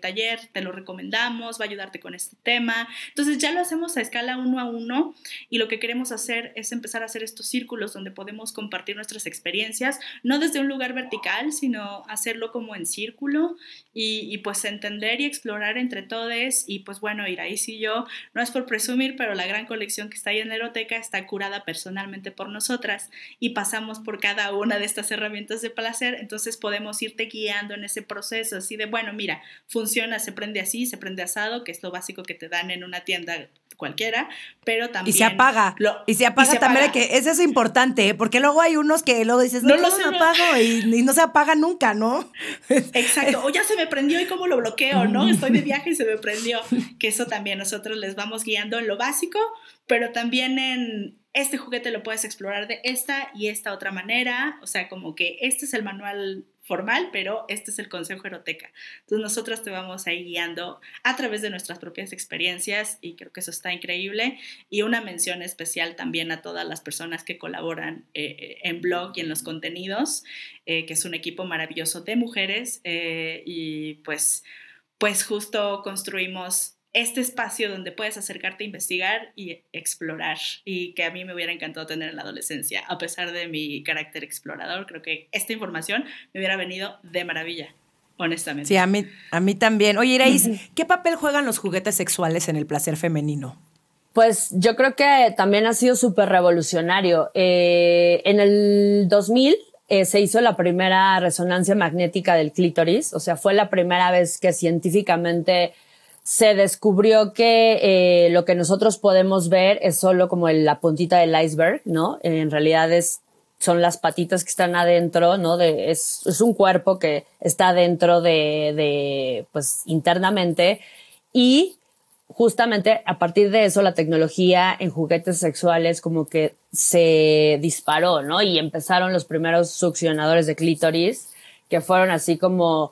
taller te lo recomendamos, va a ayudarte con este tema. Entonces ya lo hacemos a escala uno a uno y lo que queremos hacer es empezar a hacer estos círculos donde podemos compartir nuestras experiencias, no desde un lugar vertical, sino hacerlo como en círculo y, y pues entender y explorar entre todos y pues bueno, Iraís y yo, no es por presumir, pero la gran colección que está ahí en la eroteca está curada personalmente por nosotras y pasamos por cada una de estas herramientas de placer, entonces podemos irte guiando en ese proceso, así de, bueno, mira, funciona, se prende así, se prende asado, que es lo básico que te dan en una tienda cualquiera, pero también... Y se apaga. y se apaga también, que eso es importante, ¿eh? porque luego hay unos que luego dices, no, no, no, apago y, no se apaga nunca, ¿no? Exacto, o ya se me prendió y cómo lo bloqueo, ¿no? Estoy de viaje y se me prendió, que eso también nosotros les vamos guiando en lo básico, pero también en este juguete lo puedes explorar de esta y esta otra manera, o sea, como que este es el manual formal, pero este es el consejo eroteca. Entonces nosotros te vamos a ir guiando a través de nuestras propias experiencias y creo que eso está increíble. Y una mención especial también a todas las personas que colaboran eh, en blog y en los contenidos, eh, que es un equipo maravilloso de mujeres eh, y pues, pues justo construimos este espacio donde puedes acercarte a investigar y explorar y que a mí me hubiera encantado tener en la adolescencia. A pesar de mi carácter explorador, creo que esta información me hubiera venido de maravilla, honestamente. Sí, a mí, a mí también. Oye, Iraís, ¿qué papel juegan los juguetes sexuales en el placer femenino? Pues yo creo que también ha sido súper revolucionario. Eh, en el 2000 eh, se hizo la primera resonancia magnética del clítoris, o sea, fue la primera vez que científicamente se descubrió que eh, lo que nosotros podemos ver es solo como la puntita del iceberg, ¿no? En realidad es, son las patitas que están adentro, ¿no? Es, un cuerpo que está dentro de, de, pues, internamente. Y justamente a partir de eso la tecnología en juguetes sexuales como que se disparó, ¿no? Y empezaron los primeros succionadores de clítoris, que fueron así como,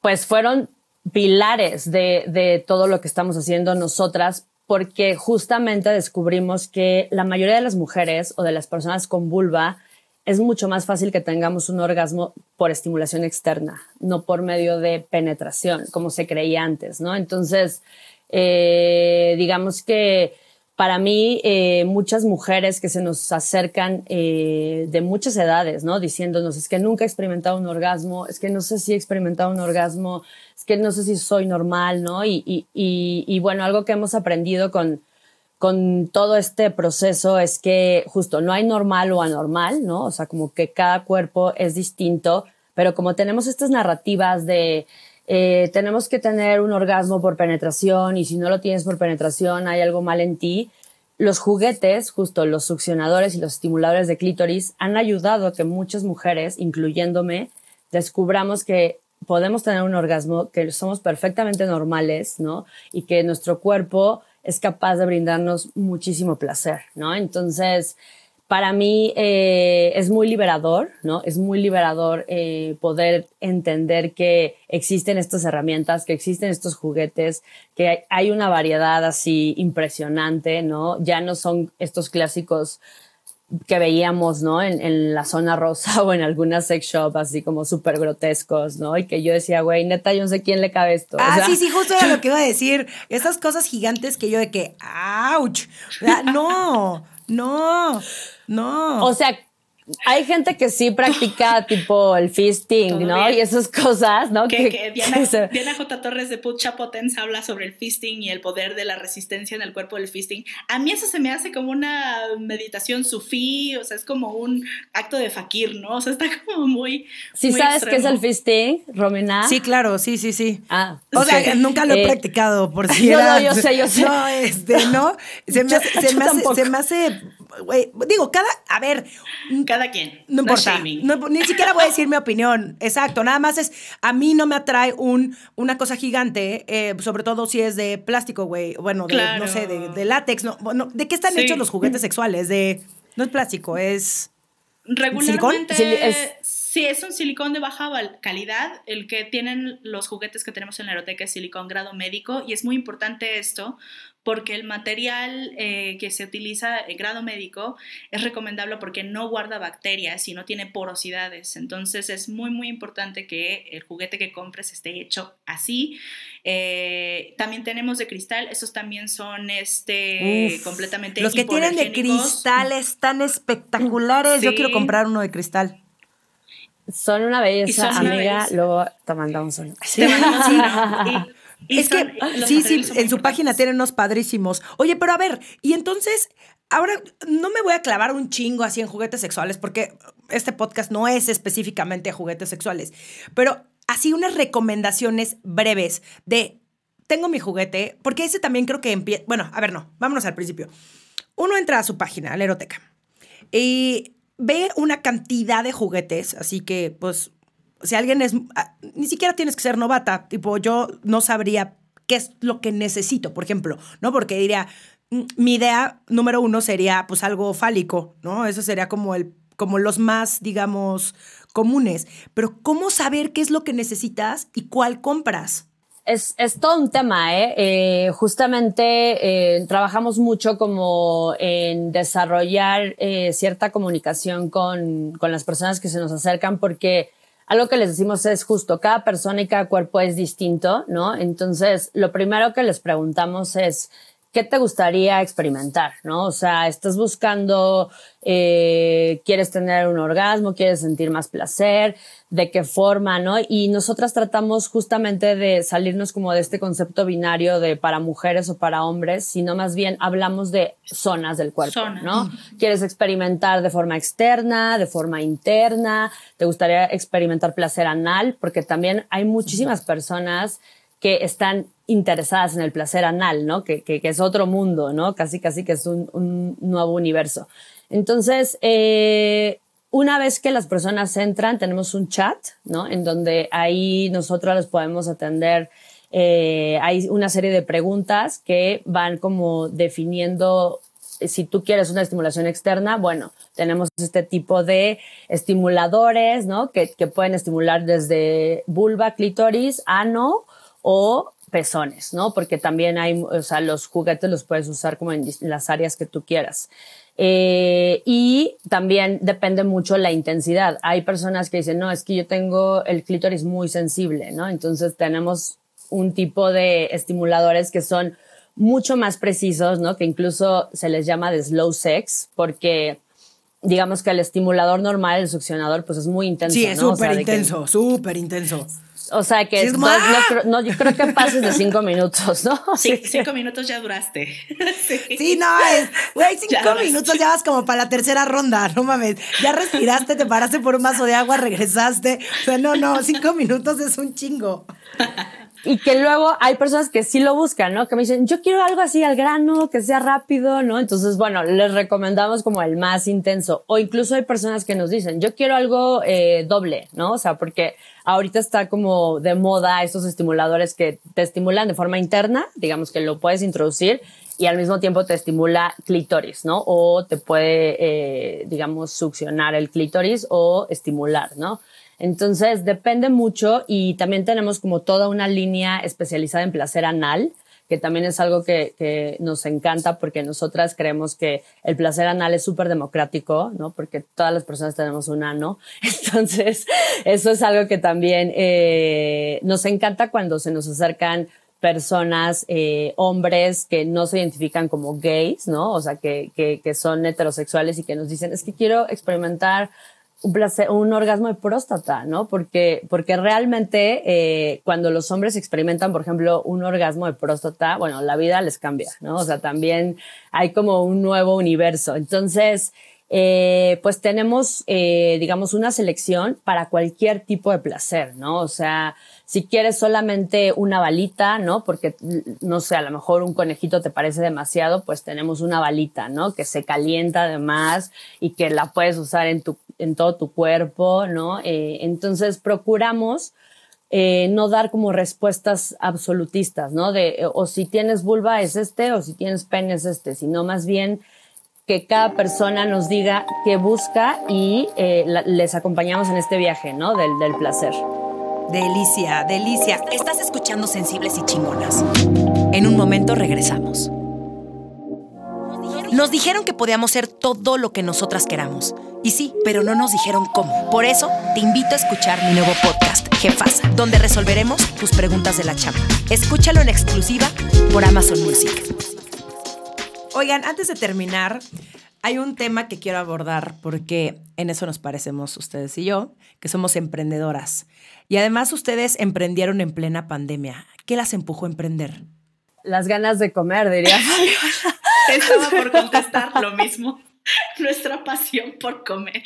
pues fueron pilares de, de todo lo que estamos haciendo nosotras porque justamente descubrimos que la mayoría de las mujeres o de las personas con vulva es mucho más fácil que tengamos un orgasmo por estimulación externa, no por medio de penetración, como se creía antes, ¿no? Entonces, eh, digamos que para mí, eh, muchas mujeres que se nos acercan eh, de muchas edades, ¿no? Diciéndonos, es que nunca he experimentado un orgasmo, es que no sé si he experimentado un orgasmo, que no sé si soy normal, ¿no? Y, y, y, y bueno, algo que hemos aprendido con, con todo este proceso es que justo no hay normal o anormal, ¿no? O sea, como que cada cuerpo es distinto, pero como tenemos estas narrativas de eh, tenemos que tener un orgasmo por penetración y si no lo tienes por penetración hay algo mal en ti. Los juguetes, justo los succionadores y los estimuladores de clítoris, han ayudado a que muchas mujeres, incluyéndome, descubramos que podemos tener un orgasmo, que somos perfectamente normales, ¿no? Y que nuestro cuerpo es capaz de brindarnos muchísimo placer, ¿no? Entonces, para mí eh, es muy liberador, ¿no? Es muy liberador eh, poder entender que existen estas herramientas, que existen estos juguetes, que hay una variedad así impresionante, ¿no? Ya no son estos clásicos que veíamos, ¿no? En, en, la zona rosa o en algunas sex shop así como súper grotescos, ¿no? Y que yo decía, güey, neta, yo no sé quién le cabe esto. Ah, sí, sí, justo era lo que iba a decir. Esas cosas gigantes que yo de que, ¡ouch! no, no. No. O sea, hay gente que sí practica tipo el fisting, ¿no? Y esas cosas, ¿no? Que, Diana, J. Torres de Put Potens habla sobre el fisting y el poder de la resistencia en el cuerpo del fisting. A mí eso se me hace como una meditación sufí, o sea, es como un acto de fakir, ¿no? O sea, está como muy. ¿Sí sabes qué es el fisting, Romina? Sí, claro, sí, sí, sí. Ah. O sea, nunca lo he eh, practicado, por si No, no, yo sé, yo sé. No, este, ¿no? Se me, hace, se me hace, digo, cada, a ver. Cada quien. No importa. ni siquiera voy a decir mi opinión. Exacto. Nada más es, a mí no me atrae un, una cosa gigante, eh, sobre todo si es de plástico, güey. Bueno, de, no sé, de, látex. No, ¿De qué están hechos los juguetes sexuales? De, no es plástico, es... Regularmente... ¿Silicón? Sí, es un silicón de baja calidad. El que tienen los juguetes que tenemos en la aeroteca es silicón grado médico y es muy importante esto porque el material eh, que se utiliza en grado médico es recomendable porque no guarda bacterias y no tiene porosidades. Entonces es muy, muy importante que el juguete que compres esté hecho así. Eh, también tenemos de cristal, esos también son este, completamente Los que tienen de cristal están espectaculares. Yo quiero comprar uno de cristal. Son una belleza, amiga. Luego te mandamos uno. Sí, es que sí, sí, en su página tienen unos padrísimos. Oye, pero a ver, y entonces, ahora no me voy a clavar un chingo así en juguetes sexuales, porque este podcast no es específicamente juguetes sexuales, pero así unas recomendaciones breves de tengo mi juguete, porque ese también creo que empieza. Bueno, a ver, no, vámonos al principio. Uno entra a su página, a la eroteca, y ve una cantidad de juguetes, así que, pues, si alguien es, ah, ni siquiera tienes que ser novata, tipo, yo no sabría qué es lo que necesito, por ejemplo, ¿no? Porque diría, mm, mi idea número uno sería, pues, algo fálico, ¿no? Eso sería como el como los más, digamos, comunes. Pero ¿cómo saber qué es lo que necesitas y cuál compras? Es, es todo un tema, ¿eh? eh justamente eh, trabajamos mucho como en desarrollar eh, cierta comunicación con, con las personas que se nos acercan porque algo que les decimos es justo, cada persona y cada cuerpo es distinto, ¿no? Entonces, lo primero que les preguntamos es, ¿qué te gustaría experimentar? ¿No? O sea, estás buscando, eh, quieres tener un orgasmo, quieres sentir más placer, de qué forma, ¿no? Y nosotras tratamos justamente de salirnos como de este concepto binario de para mujeres o para hombres, sino más bien hablamos de zonas del cuerpo, ¿no? Quieres experimentar de forma externa, de forma interna, te gustaría experimentar placer anal, porque también hay muchísimas personas que están interesadas en el placer anal, ¿no? Que, que, es otro mundo, ¿no? Casi, casi que es un, nuevo universo. Entonces, eh, una vez que las personas entran, tenemos un chat, ¿no? En donde ahí nosotros les podemos atender. Eh, hay una serie de preguntas que van como definiendo si tú quieres una estimulación externa, bueno, tenemos este tipo de estimuladores, ¿no? Que, que pueden estimular desde vulva, clítoris, ano o pezones, ¿no? Porque también hay, o sea, los juguetes los puedes usar como en las áreas que tú quieras. Eh, y también depende mucho la intensidad. Hay personas que dicen, no, es que yo tengo el clítoris muy sensible, ¿no? Entonces tenemos un tipo de estimuladores que son mucho más precisos, ¿no? Que incluso se les llama de slow sex, porque digamos que el estimulador normal, el succionador, pues es muy intenso. Sí, es súper intenso, súper intenso. O sea que no, yo creo que pases de cinco minutos, ¿no? Sí, cinco minutos ya duraste. Sí, no, es, güey, cinco minutos ya vas como para la tercera ronda, no mames. Ya respiraste, te paraste por un vaso de agua, regresaste. O sea, no, no, cinco minutos es un chingo. Y que luego hay personas que sí lo buscan, ¿no? Que me dicen, yo quiero algo así al grano, que sea rápido, ¿no? Entonces, bueno, les recomendamos como el más intenso. O incluso hay personas que nos dicen, yo quiero algo eh, doble, ¿no? O sea, porque ahorita está como de moda estos estimuladores que te estimulan de forma interna, digamos que lo puedes introducir y al mismo tiempo te estimula clítoris, ¿no? O te puede, eh, digamos, succionar el clítoris o estimular, ¿no? Entonces, depende mucho y también tenemos como toda una línea especializada en placer anal, que también es algo que, nos encanta porque nosotras creemos que el placer anal es súper democrático, ¿no? Porque todas las personas tenemos un ano. Entonces, eso es algo que también eh, nos encanta cuando se nos acercan personas, eh, hombres que no se identifican como gays, ¿no? O sea, que, que, que son heterosexuales y que nos dicen, es que quiero experimentar un placer, un orgasmo de próstata, ¿no? Porque, porque realmente eh, cuando los hombres experimentan, por ejemplo, un orgasmo de próstata, bueno, la vida les cambia, ¿no? O sea, también hay como un nuevo universo. Entonces, eh, pues tenemos, eh, digamos, una selección para cualquier tipo de placer, ¿no? O sea, si quieres solamente una balita, ¿no? Porque, no sé, a lo mejor un conejito te parece demasiado, pues tenemos una balita, ¿no? Que se calienta además y que la puedes usar en, tu, en todo tu cuerpo, ¿no? Eh, entonces, procuramos eh, no dar como respuestas absolutistas, ¿no? De, o si tienes vulva es este, o si tienes pene es este, sino más bien que cada persona nos diga qué busca y eh, les acompañamos en este viaje, ¿no? Del placer. Delicia, delicia. Estás escuchando Sensibles y Chingonas. En un momento regresamos. Nos dijeron que podíamos ser todo lo que nosotras queramos. Y sí, pero no nos dijeron cómo. Por eso, te invito a escuchar mi nuevo podcast, Jefasa, donde resolveremos tus preguntas de la chamba. Escúchalo en exclusiva por Amazon Music. Oigan, antes de terminar, hay un tema que quiero abordar porque en eso nos parecemos ustedes y yo, que somos emprendedoras. Y además ustedes emprendieron en plena pandemia. ¿Qué las empujó a emprender? Las ganas de comer, diría Estaba por contestar lo mismo. Nuestra pasión por comer.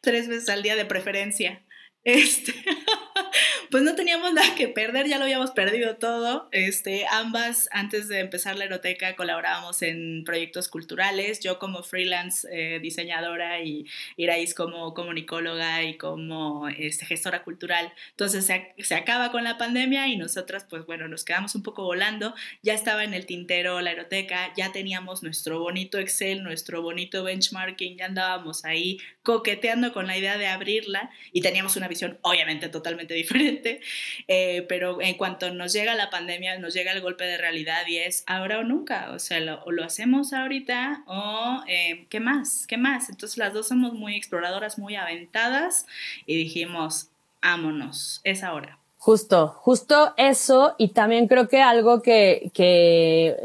Tres veces al día de preferencia. Este, pues no teníamos nada que perder, ya lo habíamos perdido todo. Este, ambas, antes de empezar la eroteca, colaborábamos en proyectos culturales. Yo como freelance eh, diseñadora y Iraís como comunicóloga y como este, gestora cultural. Entonces se, se, acaba con la pandemia y nosotras, pues bueno, nos quedamos un poco volando. Ya estaba en el tintero la eroteca, ya teníamos nuestro bonito Excel, nuestro bonito benchmarking, ya andábamos ahí coqueteando con la idea de abrirla y teníamos una obviamente totalmente diferente, eh, pero en cuanto nos llega la pandemia, nos llega el golpe de realidad y es ahora o nunca, o sea, lo, o lo hacemos ahorita o eh, qué más, qué más. Entonces las dos somos muy exploradoras, muy aventadas y dijimos, ámonos, es ahora. Justo, justo eso y también creo que algo que, que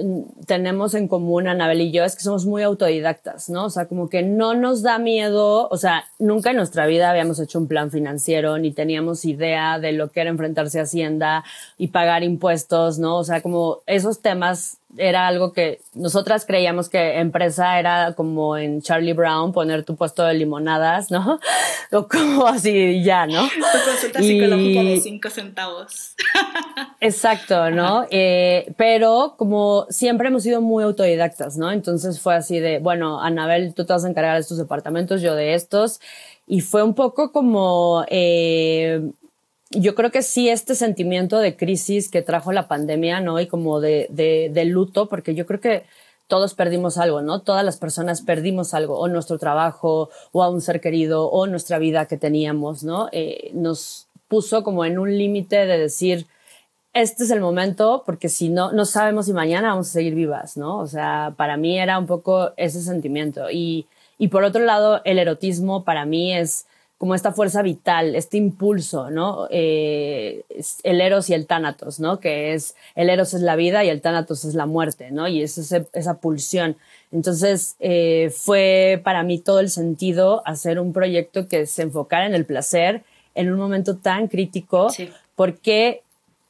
tenemos en común Anabel y yo es que somos muy autodidactas, ¿no? O sea, como que no nos da miedo, o sea, nunca en nuestra vida habíamos hecho un plan financiero ni teníamos idea de lo que era enfrentarse a Hacienda y pagar impuestos, ¿no? O sea, como esos temas era algo que nosotras creíamos que empresa era como en Charlie Brown poner tu puesto de limonadas, ¿no? O como así ya, ¿no? Tu consulta psicológica de cinco centavos. Exacto, ¿no? Eh, pero como siempre hemos sido muy autodidactas, ¿no? Entonces fue así de, bueno, Anabel, tú te vas a encargar de estos departamentos, yo de estos. Y fue un poco como eh, yo creo que sí este sentimiento de crisis que trajo la pandemia, ¿no? Y como de, de, luto, porque yo creo que todos perdimos algo, ¿no? Todas las personas perdimos algo, o nuestro trabajo, o a un ser querido, o nuestra vida que teníamos, ¿no? Eh, nos puso como en un límite de decir, este es el momento, porque si no, no sabemos si mañana vamos a seguir vivas, ¿no? O sea, para mí era un poco ese sentimiento. Y, y por otro lado, el erotismo para mí es como esta fuerza vital, este impulso, ¿no? Eh, el eros y el tánatos, ¿no? Que es, el eros es la vida y el tánatos es la muerte, ¿no? Y es esa pulsión. Entonces, eh, fue para mí todo el sentido hacer un proyecto que se enfocara en el placer en un momento tan crítico, porque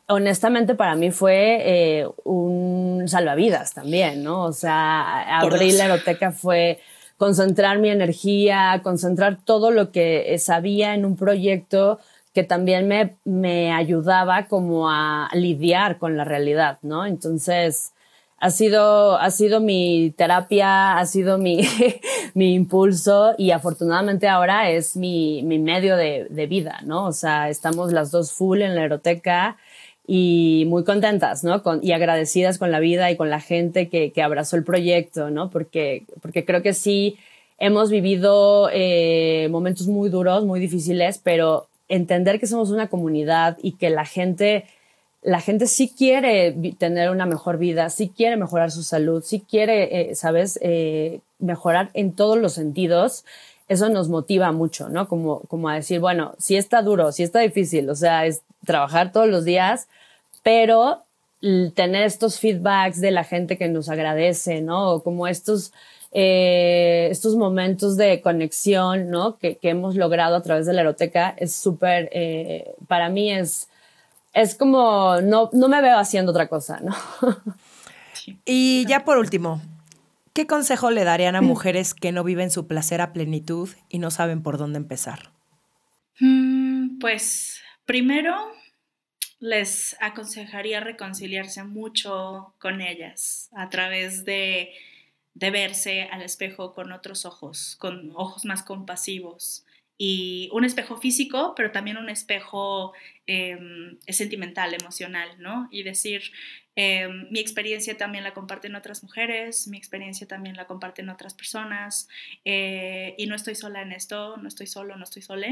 honestamente para mí fue eh, un salvavidas también, ¿no? O sea, abrir la eroteca fue concentrar mi energía, concentrar todo lo que sabía en un proyecto que también me, me ayudaba como a lidiar con la realidad, ¿no? Entonces, ha sido, ha sido mi terapia, ha sido mi, mi impulso y afortunadamente ahora es mi, mi medio de, de, vida, ¿no? O sea, estamos las dos full en la eroteca y muy contentas, ¿no? Con, y agradecidas con la vida y con la gente que, abrazó el proyecto, ¿no? Porque, porque creo que sí hemos vivido eh, momentos muy duros, muy difíciles, pero entender que somos una comunidad y que la gente, la gente sí quiere tener una mejor vida, sí quiere mejorar su salud, sí quiere, eh, ¿sabes?, eh, mejorar en todos los sentidos eso nos motiva mucho, ¿no? Como, como a decir, bueno, sí está duro, sí está difícil, o sea, es trabajar todos los días, pero tener estos feedbacks de la gente que nos agradece, ¿no? Como estos, eh, estos momentos de conexión, ¿no? Que, que, hemos logrado a través de la eroteca es súper, eh, para mí es, es como, no, no me veo haciendo otra cosa, ¿no? Y ya por último, ¿Qué consejo le darían a mujeres que no viven su placer a plenitud y no saben por dónde empezar? Mm, pues primero les aconsejaría reconciliarse mucho con ellas a través de, verse al espejo con otros ojos, con ojos más compasivos. Y un espejo físico, pero también un espejo em, sentimental, emocional, ¿no? Y decir, eh, mi experiencia también la comparten otras mujeres, mi experiencia también la comparten otras personas eh, y no estoy sola en esto, no estoy solo, no estoy sola.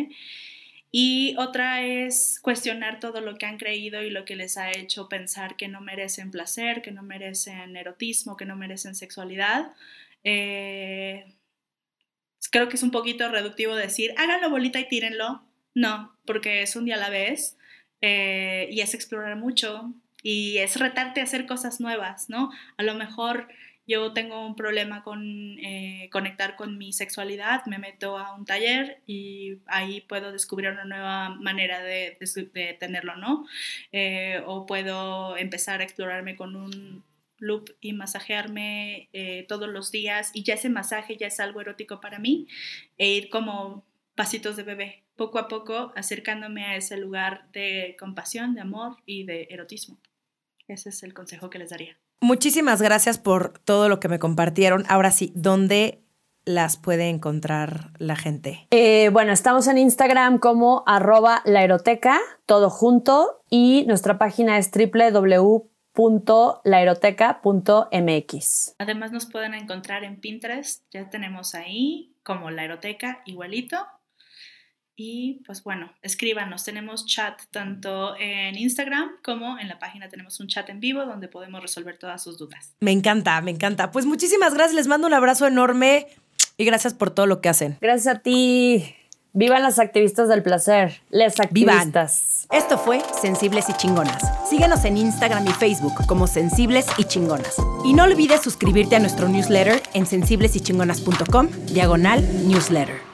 Y otra es cuestionar todo lo que han creído y lo que les ha hecho pensar que no merecen placer, que no merecen erotismo, que no merecen sexualidad. Eh, creo que es un poquito reductivo decir, háganlo bolita y tírenlo. No, porque es un día a la vez eh, y es explorar mucho y es retarte a hacer cosas nuevas, ¿no? A lo mejor yo tengo un problema con eh, conectar con mi sexualidad, me meto a un taller y ahí puedo descubrir una nueva manera de, tenerlo, ¿no? Eh, o puedo empezar a explorarme con un loop y masajearme eh, todos los días y ya ese masaje ya es algo erótico para mí e ir como pasitos de bebé, poco a poco acercándome a ese lugar de compasión, de amor y de erotismo. Ese es el consejo que les daría. Muchísimas gracias por todo lo que me compartieron. Ahora sí, ¿dónde las puede encontrar la gente? Eh, bueno, estamos en Instagram como arroba la eroteca, todo junto, y nuestra página es www.laeroteca.mx. Además nos pueden encontrar en Pinterest, ya tenemos ahí como la eroteca igualito y pues bueno, escríbanos. Tenemos chat tanto en Instagram como en la página tenemos un chat en vivo donde podemos resolver todas sus dudas. Me encanta, me encanta. Pues muchísimas gracias. Les mando un abrazo enorme y gracias por todo lo que hacen. Gracias a ti. Vivan las activistas del placer. Les activistas. Esto fue Sensibles y Chingonas. Síguenos en Instagram y Facebook como Sensibles y Chingonas. Y no olvides suscribirte a nuestro newsletter en sensiblesychingonas.com, diagonal newsletter.